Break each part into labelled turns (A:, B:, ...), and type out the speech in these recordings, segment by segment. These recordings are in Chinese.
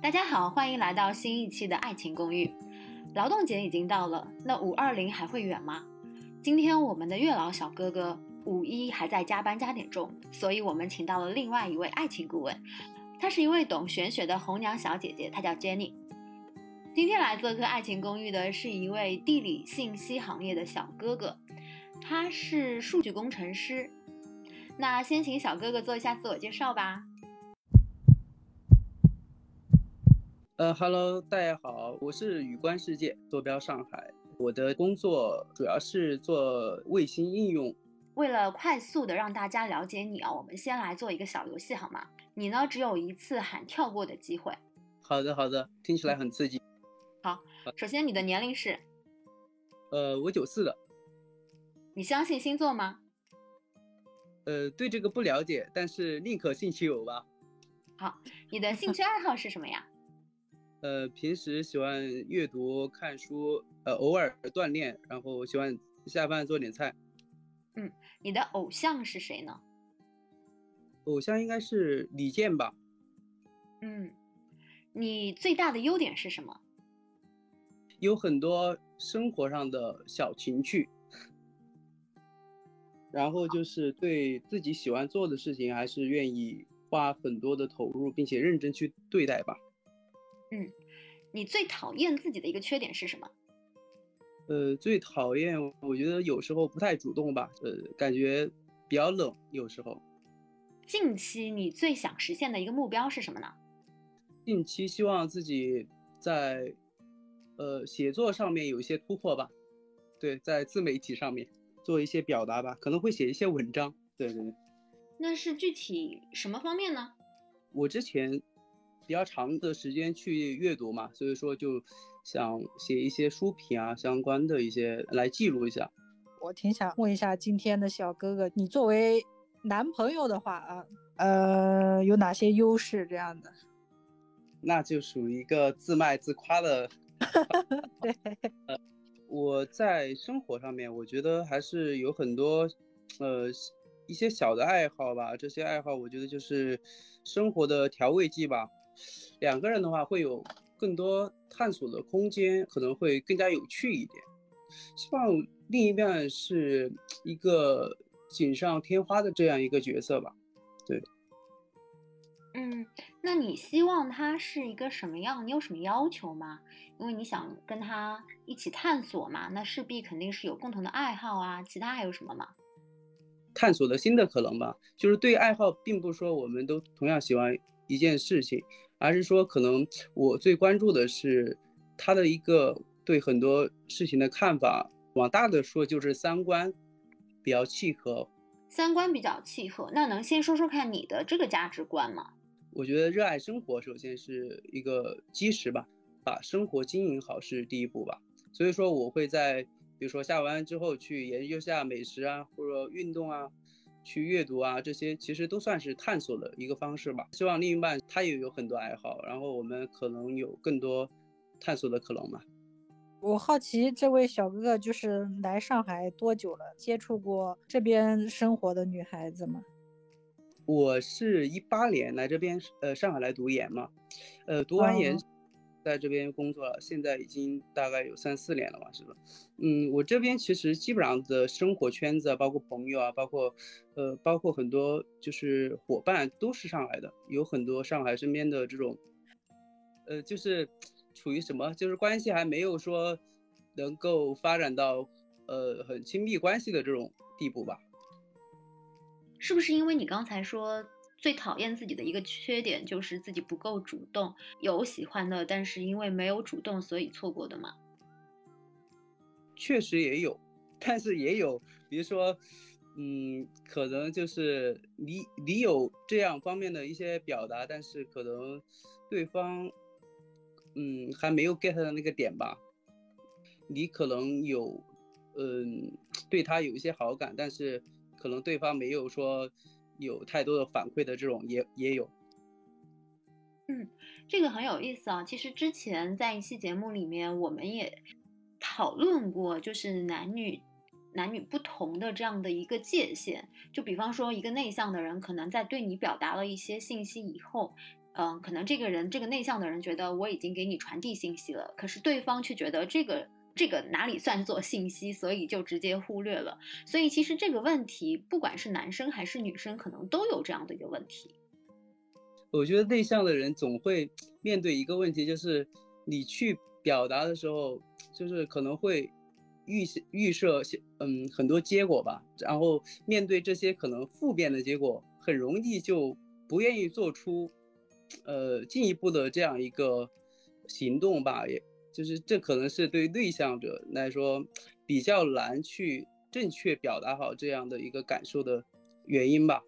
A: 大家好，欢迎来到新一期的《爱情公寓》。劳动节已经到了，那五二零还会远吗？今天我们的月老小哥哥五一还在加班加点中，所以我们请到了另外一位爱情顾问，她是一位懂玄学的红娘小姐姐，她叫 Jenny。今天来做客《爱情公寓》的是一位地理信息行业的小哥哥，他是数据工程师。那先请小哥哥做一下自我介绍吧。
B: 呃，Hello，大家好，我是宇观世界，坐标上海。我的工作主要是做卫星应用。
A: 为了快速的让大家了解你啊，我们先来做一个小游戏好吗？你呢只有一次喊跳过的机会。
B: 好的，好的，听起来很刺激。
A: 好，首先你的年龄是？
B: 呃，我九四的。
A: 你相信星座吗？
B: 呃，对这个不了解，但是宁可信其有吧。
A: 好，你的兴趣爱好是什么呀？
B: 呃，平时喜欢阅读、看书，呃，偶尔锻炼，然后喜欢下饭做点菜。
A: 嗯，你的偶像是谁呢？
B: 偶像应该是李健吧。
A: 嗯，你最大的优点是什么？
B: 有很多生活上的小情趣，然后就是对自己喜欢做的事情，还是愿意花很多的投入，并且认真去对待吧。
A: 嗯，你最讨厌自己的一个缺点是什么？
B: 呃，最讨厌，我觉得有时候不太主动吧，呃，感觉比较冷，有时候。
A: 近期你最想实现的一个目标是什么呢？
B: 近期希望自己在，呃，写作上面有一些突破吧。对，在自媒体上面做一些表达吧，可能会写一些文章。对对对。
A: 那是具体什么方面呢？
B: 我之前。比较长的时间去阅读嘛，所以说就想写一些书评啊，相关的一些来记录一下。
C: 我挺想问一下今天的小哥哥，你作为男朋友的话啊，呃，有哪些优势这样的？
B: 那就属于一个自卖自夸的。
C: 对，
B: 呃，我在生活上面，我觉得还是有很多，呃，一些小的爱好吧。这些爱好，我觉得就是生活的调味剂吧。两个人的话会有更多探索的空间，可能会更加有趣一点。希望另一半是一个锦上添花的这样一个角色吧。对，
A: 嗯，那你希望他是一个什么样？你有什么要求吗？因为你想跟他一起探索嘛，那势必肯定是有共同的爱好啊。其他还有什么吗？
B: 探索的新的可能吧，就是对爱好，并不说我们都同样喜欢一件事情。而是说，可能我最关注的是他的一个对很多事情的看法。往大的说，就是三观比较契合。
A: 三观比较契合，那能先说说看你的这个价值观吗？
B: 我觉得热爱生活首先是一个基石吧，把生活经营好是第一步吧。所以说，我会在比如说下完之后去研究下美食啊，或者运动啊。去阅读啊，这些其实都算是探索的一个方式吧。希望另一半他也有很多爱好，然后我们可能有更多探索的可能嘛。
C: 我好奇这位小哥哥就是来上海多久了？接触过这边生活的女孩子吗？
B: 我是一八年来这边，呃，上海来读研嘛，呃，读完研。在这边工作了，现在已经大概有三四年了吧，是吧？嗯，我这边其实基本上的生活圈子啊，包括朋友啊，包括，呃，包括很多就是伙伴都是上海的，有很多上海身边的这种，呃，就是处于什么，就是关系还没有说能够发展到呃很亲密关系的这种地步吧？
A: 是不是因为你刚才说？最讨厌自己的一个缺点就是自己不够主动，有喜欢的，但是因为没有主动，所以错过的嘛？
B: 确实也有，但是也有，比如说，嗯，可能就是你你有这样方面的一些表达，但是可能对方，嗯，还没有 get 到那个点吧。你可能有，嗯，对他有一些好感，但是可能对方没有说。有太多的反馈的这种也也有，
A: 嗯，这个很有意思啊。其实之前在一期节目里面，我们也讨论过，就是男女男女不同的这样的一个界限。就比方说，一个内向的人可能在对你表达了一些信息以后，嗯，可能这个人这个内向的人觉得我已经给你传递信息了，可是对方却觉得这个这个哪里算作信息，所以就直接忽略了。所以其实这个问题，不管是男生还是女生，可能都有这样的一个问题。
B: 我觉得内向的人总会面对一个问题，就是你去表达的时候，就是可能会预预设嗯很多结果吧，然后面对这些可能负面的结果，很容易就不愿意做出。呃，进一步的这样一个行动吧，也就是这可能是对内向者来说比较难去正确表达好这样的一个感受的原因吧。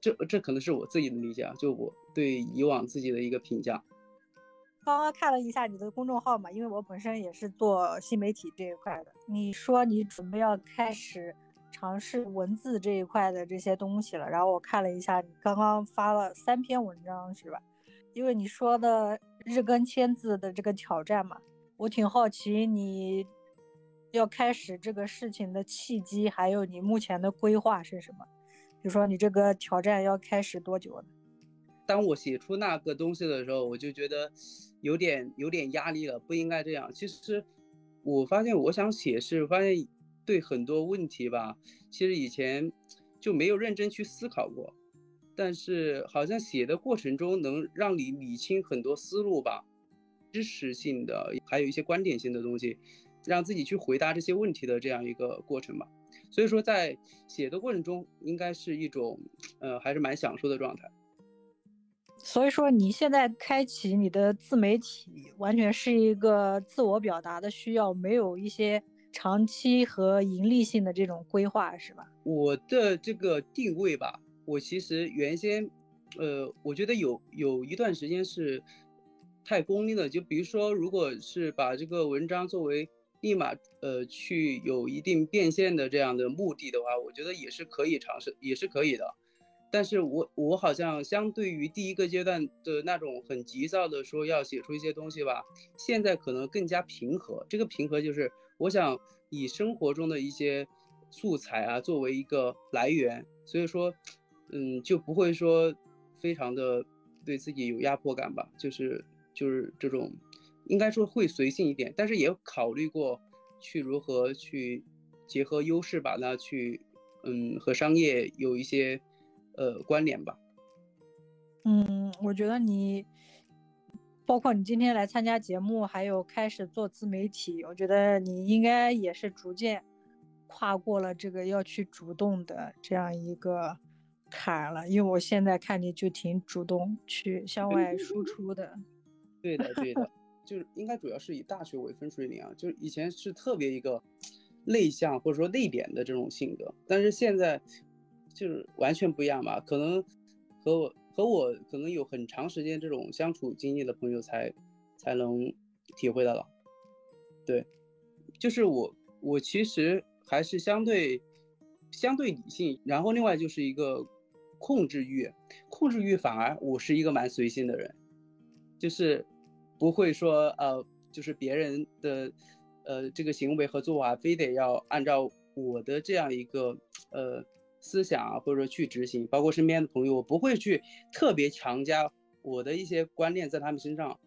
B: 这这可能是我自己的理解啊，就我对以往自己的一个评价。
C: 刚刚看了一下你的公众号嘛，因为我本身也是做新媒体这一块的。你说你准备要开始尝试文字这一块的这些东西了，然后我看了一下，你刚刚发了三篇文章是吧？因为你说的日更千字的这个挑战嘛，我挺好奇你要开始这个事情的契机，还有你目前的规划是什么？比如说你这个挑战要开始多久？
B: 当我写出那个东西的时候，我就觉得有点有点压力了，不应该这样。其实我发现，我想写是发现对很多问题吧，其实以前就没有认真去思考过。但是好像写的过程中能让你理清很多思路吧，知识性的，还有一些观点性的东西，让自己去回答这些问题的这样一个过程吧。所以说在写的过程中，应该是一种，呃，还是蛮享受的状态。
C: 所以说你现在开启你的自媒体，完全是一个自我表达的需要，没有一些长期和盈利性的这种规划，是吧？
B: 我的这个定位吧。我其实原先，呃，我觉得有有一段时间是太功利了。就比如说，如果是把这个文章作为立马呃去有一定变现的这样的目的的话，我觉得也是可以尝试，也是可以的。但是我我好像相对于第一个阶段的那种很急躁的说要写出一些东西吧，现在可能更加平和。这个平和就是我想以生活中的一些素材啊作为一个来源，所以说。嗯，就不会说非常的对自己有压迫感吧，就是就是这种，应该说会随性一点，但是也考虑过去如何去结合优势吧，那去嗯和商业有一些呃关联吧。
C: 嗯，我觉得你包括你今天来参加节目，还有开始做自媒体，我觉得你应该也是逐渐跨过了这个要去主动的这样一个。坎了，因为我现在看你就挺主动去向外输出的。
B: 对的，对的，就是应该主要是以大学为分水岭啊。就是以前是特别一个内向或者说内敛的这种性格，但是现在就是完全不一样吧。可能和我和我可能有很长时间这种相处经历的朋友才才能体会到了。对，就是我我其实还是相对相对理性，然后另外就是一个。控制欲，控制欲反而我是一个蛮随性的人，就是不会说呃，就是别人的呃这个行为和做法非得要按照我的这样一个呃思想啊，或者说去执行。包括身边的朋友，我不会去特别强加我的一些观念在他们身上。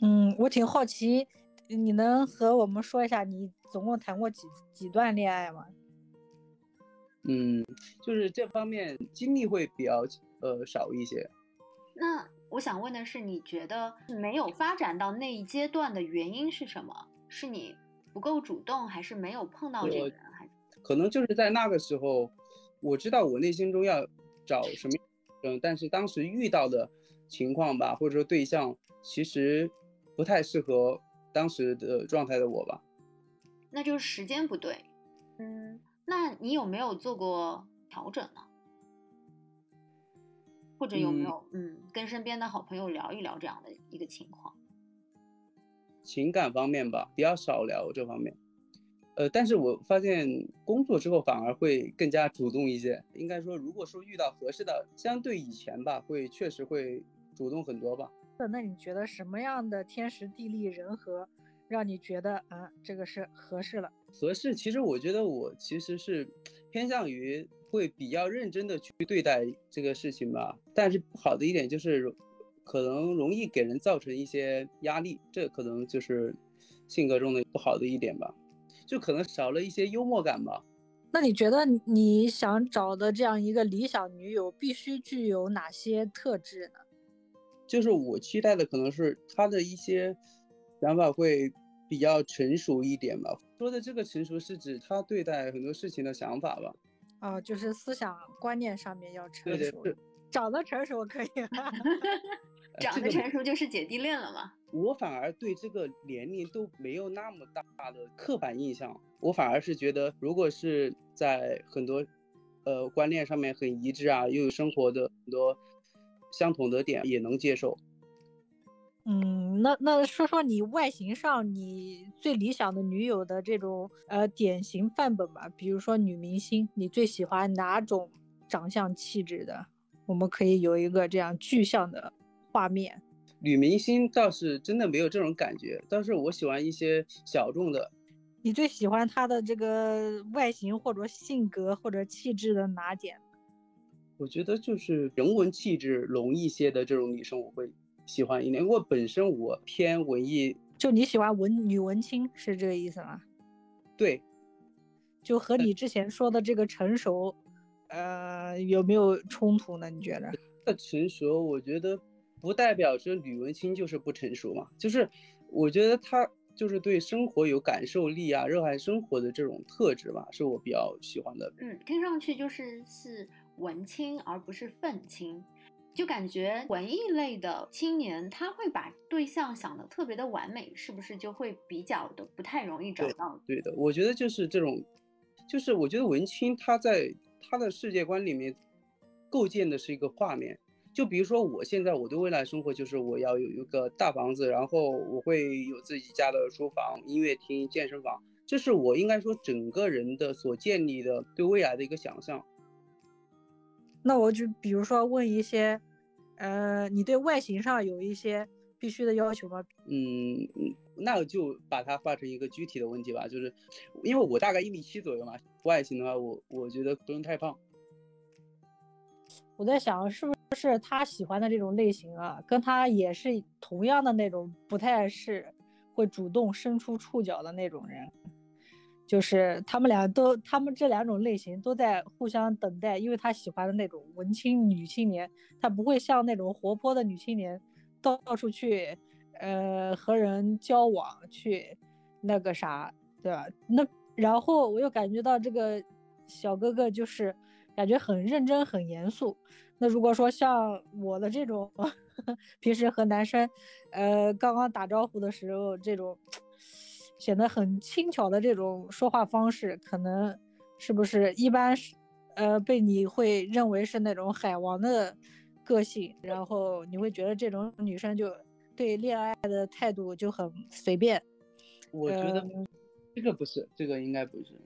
C: 嗯，我挺好奇，你能和我们说一下你总共谈过几几段恋爱吗？
B: 嗯，就是这方面经历会比较呃少一些。
A: 那我想问的是，你觉得没有发展到那一阶段的原因是什么？是你不够主动，还是没有碰到这个人？还
B: 可能就是在那个时候，我知道我内心中要找什么，嗯，但是当时遇到的情况吧，或者说对象，其实不太适合当时的状态的我吧。
A: 那就是时间不对，嗯。那你有没有做过调整呢？或者有没有嗯跟身边的好朋友聊一聊这样的一个情况？
B: 情感方面吧，比较少聊这方面。呃，但是我发现工作之后反而会更加主动一些。应该说，如果说遇到合适的，相对以前吧，会确实会主动很多吧。
C: 那你觉得什么样的天时地利人和？让你觉得啊，这个是合适了。
B: 合适，其实我觉得我其实是偏向于会比较认真的去对待这个事情吧。但是不好的一点就是，可能容易给人造成一些压力，这可能就是性格中的不好的一点吧，就可能少了一些幽默感吧。
C: 那你觉得你想找的这样一个理想女友必须具有哪些特质呢？
B: 就是我期待的可能是她的一些想法会比较成熟一点吧。说的这个成熟是指他对待很多事情的想法吧。
C: 啊，就是思想观念上面要成
B: 熟。对对，
C: 长得成熟可以。
A: 长得成熟就是姐弟恋了吗？
B: 我反而对这个年龄都没有那么大的刻板印象。我反而是觉得，如果是在很多，呃，观念上面很一致啊，又有生活的很多相同的点，也能接受。
C: 嗯，那那说说你外形上你最理想的女友的这种呃典型范本吧，比如说女明星，你最喜欢哪种长相气质的？我们可以有一个这样具象的画面。
B: 女明星倒是真的没有这种感觉，但是我喜欢一些小众的。
C: 你最喜欢她的这个外形或者性格或者气质的哪点？
B: 我觉得就是人文气质浓一些的这种女生，我会喜欢一点。因为本身我偏文艺，
C: 就你喜欢文女文青是这个意思吗？
B: 对，
C: 就和你之前说的这个成熟，呃，有没有冲突呢？你觉得？
B: 那成熟，我觉得不代表着女文青就是不成熟嘛。就是我觉得她。就是对生活有感受力啊，热爱生活的这种特质吧，是我比较喜欢的。
A: 嗯，听上去就是是文青而不是愤青，就感觉文艺类的青年他会把对象想的特别的完美，是不是就会比较的不太容易找到？
B: 对的，我觉得就是这种，就是我觉得文青他在他的世界观里面构建的是一个画面。就比如说，我现在我对未来生活就是我要有一个大房子，然后我会有自己家的书房、音乐厅、健身房，这是我应该说整个人的所建立的对未来的一个想象。
C: 那我就比如说问一些，呃，你对外形上有一些必须的要求吗？
B: 嗯，那我就把它画成一个具体的问题吧，就是因为我大概一米七左右嘛，外形的话，我我觉得不用太胖。
C: 我在想，是不是他喜欢的这种类型啊，跟他也是同样的那种，不太是会主动伸出触角的那种人，就是他们俩都，他们这两种类型都在互相等待，因为他喜欢的那种文青女青年，他不会像那种活泼的女青年到处去，呃，和人交往去那个啥，对吧？那然后我又感觉到这个小哥哥就是。感觉很认真、很严肃。那如果说像我的这种，平时和男生，呃，刚刚打招呼的时候，这种显得很轻巧的这种说话方式，可能是不是一般是，呃，被你会认为是那种海王的个性，然后你会觉得这种女生就对恋爱的态度就很随便。
B: 我觉得这个不是，这个应该不是。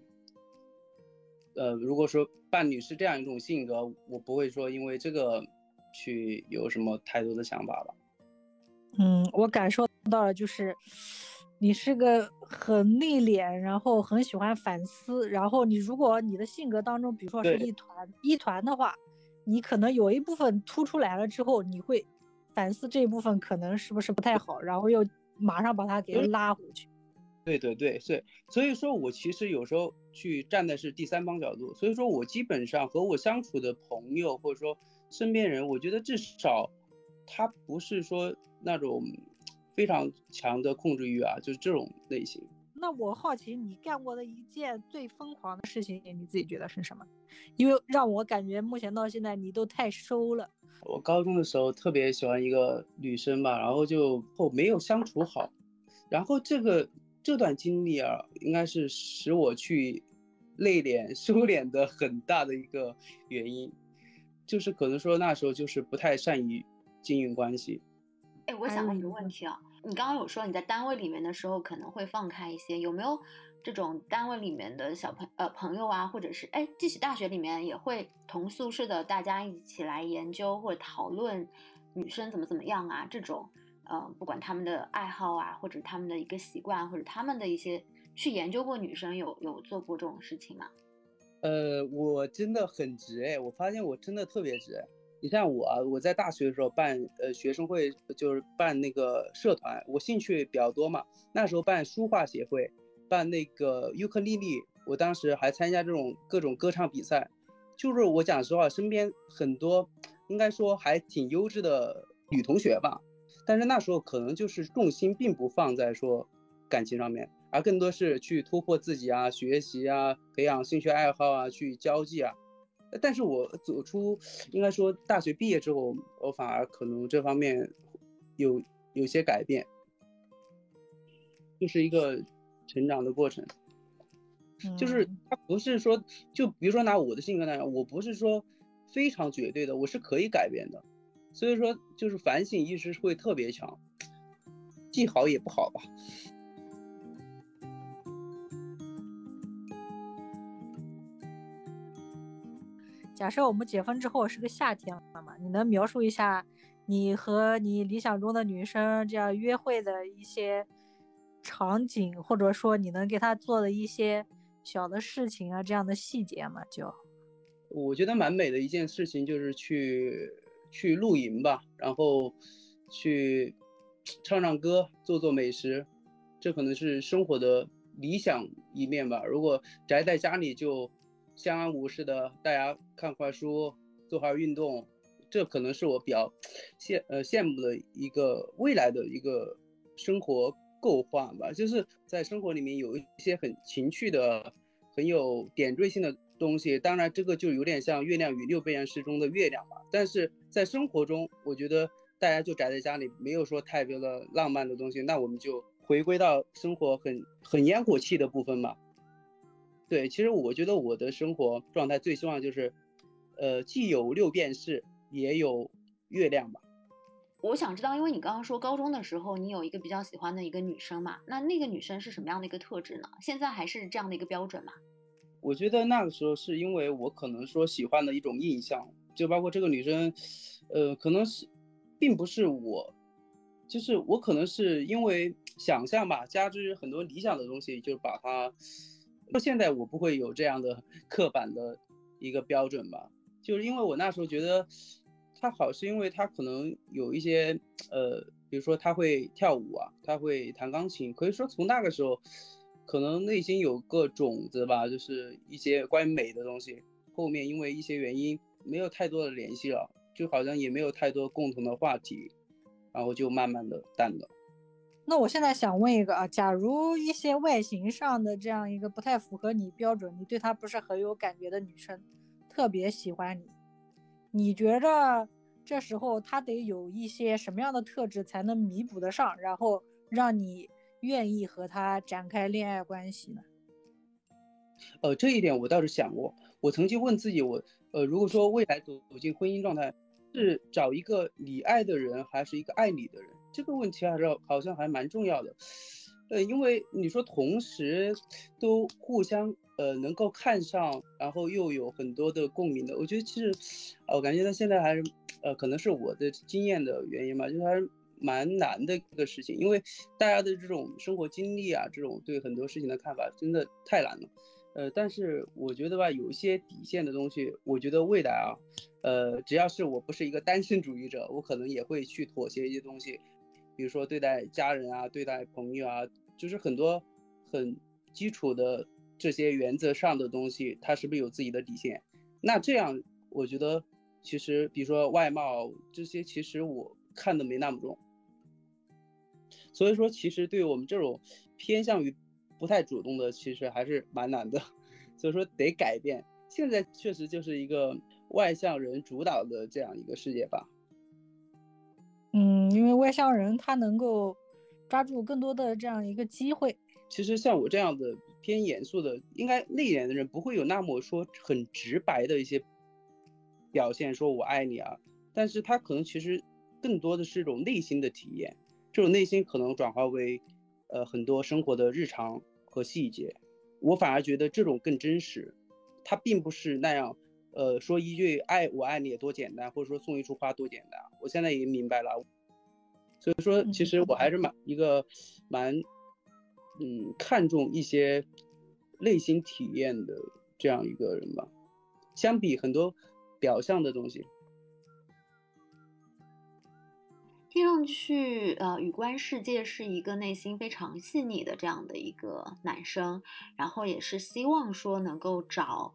B: 呃，如果说伴侣是这样一种性格，我不会说因为这个去有什么太多的想法吧。
C: 嗯，我感受到了，就是你是个很内敛，然后很喜欢反思，然后你如果你的性格当中，比如说是一团一团的话，你可能有一部分突出来了之后，你会反思这一部分可能是不是不太好，然后又马上把它给拉回去。
B: 对对对，所以所以说我其实有时候去站的是第三方角度，所以说我基本上和我相处的朋友或者说身边人，我觉得至少他不是说那种非常强的控制欲啊，就是这种类型。
C: 那我好奇你干过的一件最疯狂的事情，你自己觉得是什么？因为让我感觉目前到现在你都太收了。
B: 我高中的时候特别喜欢一个女生吧，然后就后没有相处好，然后这个。这段经历啊，应该是使我去内敛、收敛的很大的一个原因，就是可能说那时候就是不太善于经营关系。
A: 哎，我想问一个问题啊，你刚刚有说你在单位里面的时候可能会放开一些，有没有这种单位里面的小朋呃朋友啊，或者是哎，即使大学里面也会同宿舍的大家一起来研究或者讨论女生怎么怎么样啊这种。嗯，不管他们的爱好啊，或者他们的一个习惯，或者他们的一些去研究过女生，有有做过这种事情吗？
B: 呃，我真的很直哎，我发现我真的特别直。你像我啊，我在大学的时候办呃学生会，就是办那个社团，我兴趣比较多嘛。那时候办书画协会，办那个尤克里里，我当时还参加这种各种歌唱比赛。就是我讲实话，身边很多应该说还挺优质的女同学吧。但是那时候可能就是重心并不放在说感情上面，而更多是去突破自己啊、学习啊、培养兴趣爱好啊、去交际啊。但是我走出，应该说大学毕业之后，我反而可能这方面有有些改变，就是一个成长的过程。就是他不是说，就比如说拿我的性格来讲，我不是说非常绝对的，我是可以改变的。所以说，就是反省意识会特别强，既好也不好吧。
C: 假设我们解封之后是个夏天了嘛？你能描述一下你和你理想中的女生这样约会的一些场景，或者说你能给她做的一些小的事情啊，这样的细节吗？就
B: 我觉得蛮美的一件事情就是去去露营吧，然后去唱唱歌，做做美食，这可能是生活的理想一面吧。如果宅在家里就。相安无事的，大家看会书，做会运动，这可能是我比较羡呃羡慕的一个未来的一个生活构画吧。就是在生活里面有一些很情趣的、很有点缀性的东西。当然，这个就有点像《月亮与六便士》中的月亮吧。但是在生活中，我觉得大家就宅在家里，没有说太多的浪漫的东西，那我们就回归到生活很很烟火气的部分吧。对，其实我觉得我的生活状态最希望就是，呃，既有六便士，也有月亮吧。
A: 我想知道，因为你刚刚说高中的时候你有一个比较喜欢的一个女生嘛，那那个女生是什么样的一个特质呢？现在还是这样的一个标准吗？
B: 我觉得那个时候是因为我可能说喜欢的一种印象，就包括这个女生，呃，可能是，并不是我，就是我可能是因为想象吧，加之很多理想的东西，就把它。到现在我不会有这样的刻板的一个标准吧，就是因为我那时候觉得他好，是因为他可能有一些呃，比如说他会跳舞啊，他会弹钢琴，可以说从那个时候可能内心有个种子吧，就是一些关于美的东西。后面因为一些原因没有太多的联系了，就好像也没有太多共同的话题，然后就慢慢的淡了。
C: 那我现在想问一个啊，假如一些外形上的这样一个不太符合你标准，你对她不是很有感觉的女生，特别喜欢你，你觉着这时候她得有一些什么样的特质才能弥补得上，然后让你愿意和她展开恋爱关系呢？
B: 呃，这一点我倒是想过，我曾经问自己，我呃，如果说未来走走进婚姻状态，是找一个你爱的人，还是一个爱你的人？这个问题还是好像还蛮重要的，呃，因为你说同时都互相呃能够看上，然后又有很多的共鸣的，我觉得其实，我感觉到现在还是呃可能是我的经验的原因吧，就是还是蛮难的一个事情，因为大家的这种生活经历啊，这种对很多事情的看法真的太难了，呃，但是我觉得吧，有一些底线的东西，我觉得未来啊，呃，只要是我不是一个单身主义者，我可能也会去妥协一些东西。比如说对待家人啊，对待朋友啊，就是很多很基础的这些原则上的东西，他是不是有自己的底线？那这样我觉得，其实比如说外貌这些，其实我看的没那么重。所以说，其实对于我们这种偏向于不太主动的，其实还是蛮难的。所以说得改变。现在确实就是一个外向人主导的这样一个世界吧。
C: 嗯，因为外向人他能够抓住更多的这样一个机会。
B: 其实像我这样的偏严肃的，应该内敛的人不会有那么说很直白的一些表现，说我爱你啊。但是他可能其实更多的是一种内心的体验，这种内心可能转化为呃很多生活的日常和细节。我反而觉得这种更真实，他并不是那样。呃，说一句爱我爱你也多简单，或者说送一束花多简单。我现在已经明白了，所以说其实我还是蛮一个蛮嗯看重一些内心体验的这样一个人吧。相比很多表象的东西，
A: 听上去，呃，宇观世界是一个内心非常细腻的这样的一个男生，然后也是希望说能够找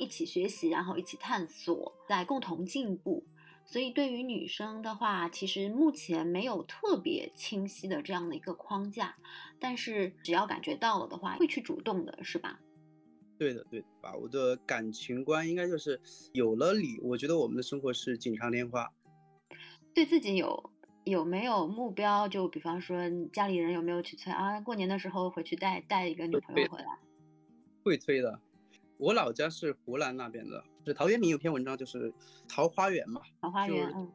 A: 一起学习，然后一起探索，在共同进步。所以对于女生的话，其实目前没有特别清晰的这样的一个框架，但是只要感觉到了的话，会去主动的，是吧？
B: 对的，对的吧？我的感情观应该就是有了你，我觉得我们的生活是锦上添花。
A: 对自己有有没有目标？就比方说家里人有没有去催啊？过年的时候回去带带一个女朋友回来？
B: 会催的。我老家是湖南那边的，是陶渊明有篇文章，就是桃花源嘛。
A: 桃花源，嗯，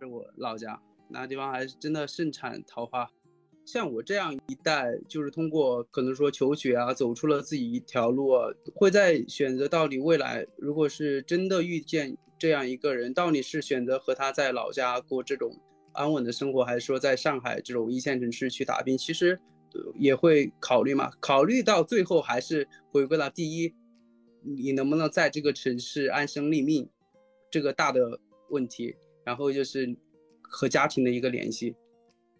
B: 是我老家那地方，还是真的盛产桃花。像我这样一代，就是通过可能说求学啊，走出了自己一条路，会在选择到底未来，如果是真的遇见这样一个人，到底是选择和他在老家过这种安稳的生活，还是说在上海这种一线城市去打拼？其实也会考虑嘛。考虑到最后还是回归到第一。你能不能在这个城市安身立命，这个大的问题，然后就是和家庭的一个联系，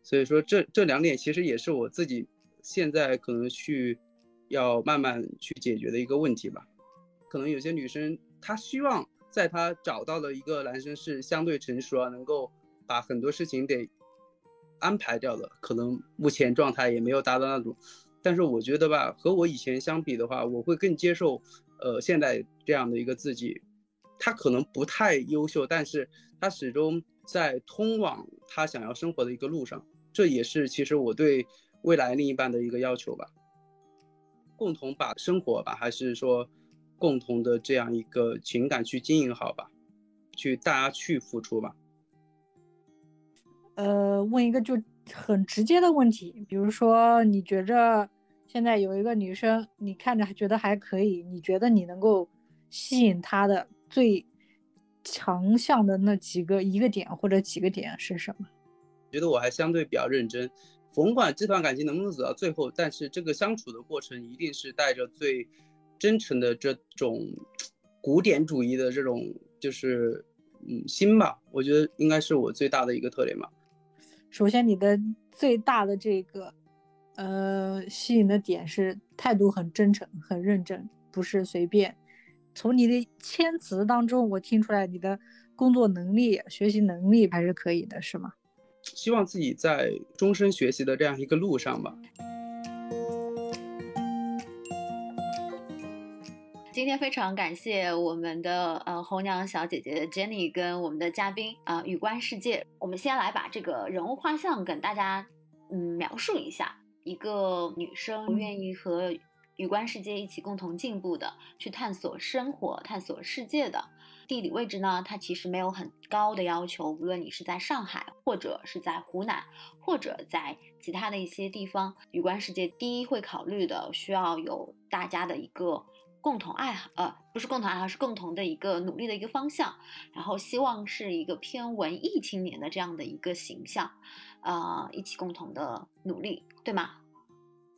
B: 所以说这这两点其实也是我自己现在可能去要慢慢去解决的一个问题吧。可能有些女生她希望在她找到的一个男生是相对成熟啊，能够把很多事情得安排掉的，可能目前状态也没有达到那种，但是我觉得吧，和我以前相比的话，我会更接受。呃，现在这样的一个自己，他可能不太优秀，但是他始终在通往他想要生活的一个路上。这也是其实我对未来另一半的一个要求吧。共同把生活吧，还是说共同的这样一个情感去经营好吧，去大家去付出吧。
C: 呃，问一个就很直接的问题，比如说你觉着？现在有一个女生，你看着觉得还可以，你觉得你能够吸引她的最强项的那几个一个点或者几个点是什么？
B: 觉得我还相对比较认真，甭管这段感情能不能走到最后，但是这个相处的过程一定是带着最真诚的这种古典主义的这种就是嗯心吧，我觉得应该是我最大的一个特点吧。
C: 首先，你的最大的这个。呃，吸引的点是态度很真诚、很认真，不是随便。从你的谦词当中，我听出来你的工作能力、学习能力还是可以的，是吗？
B: 希望自己在终身学习的这样一个路上吧。
A: 今天非常感谢我们的呃红娘小姐姐 Jenny 跟我们的嘉宾啊，雨观世界。我们先来把这个人物画像跟大家嗯描述一下。一个女生愿意和宇观世界一起共同进步的，去探索生活、探索世界的地理位置呢？它其实没有很高的要求，无论你是在上海，或者是在湖南，或者在其他的一些地方，与观世界第一会考虑的，需要有大家的一个共同爱好，呃，不是共同爱好，是共同的一个努力的一个方向，然后希望是一个偏文艺青年的这样的一个形象。啊，一起共同的努力，对吗？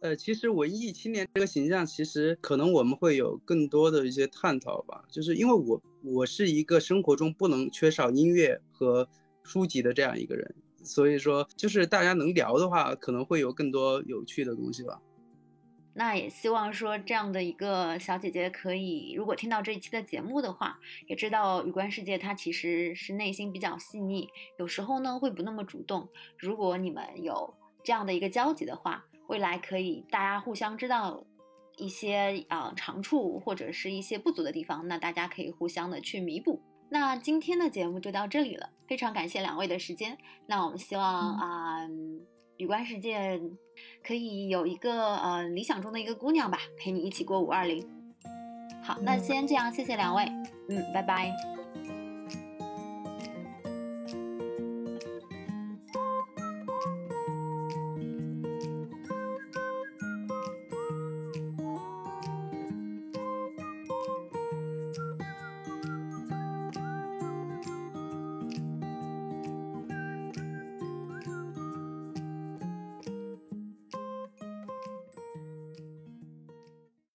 B: 呃，其实文艺青年这个形象，其实可能我们会有更多的一些探讨吧。就是因为我我是一个生活中不能缺少音乐和书籍的这样一个人，所以说就是大家能聊的话，可能会有更多有趣的东西吧。
A: 那也希望说这样的一个小姐姐可以，如果听到这一期的节目的话，也知道宇观世界她其实是内心比较细腻，有时候呢会不那么主动。如果你们有这样的一个交集的话，未来可以大家互相知道一些啊长处或者是一些不足的地方，那大家可以互相的去弥补。那今天的节目就到这里了，非常感谢两位的时间。那我们希望啊。宇观世界可以有一个呃理想中的一个姑娘吧，陪你一起过五二零。好，那先这样，谢谢两位，嗯，拜拜。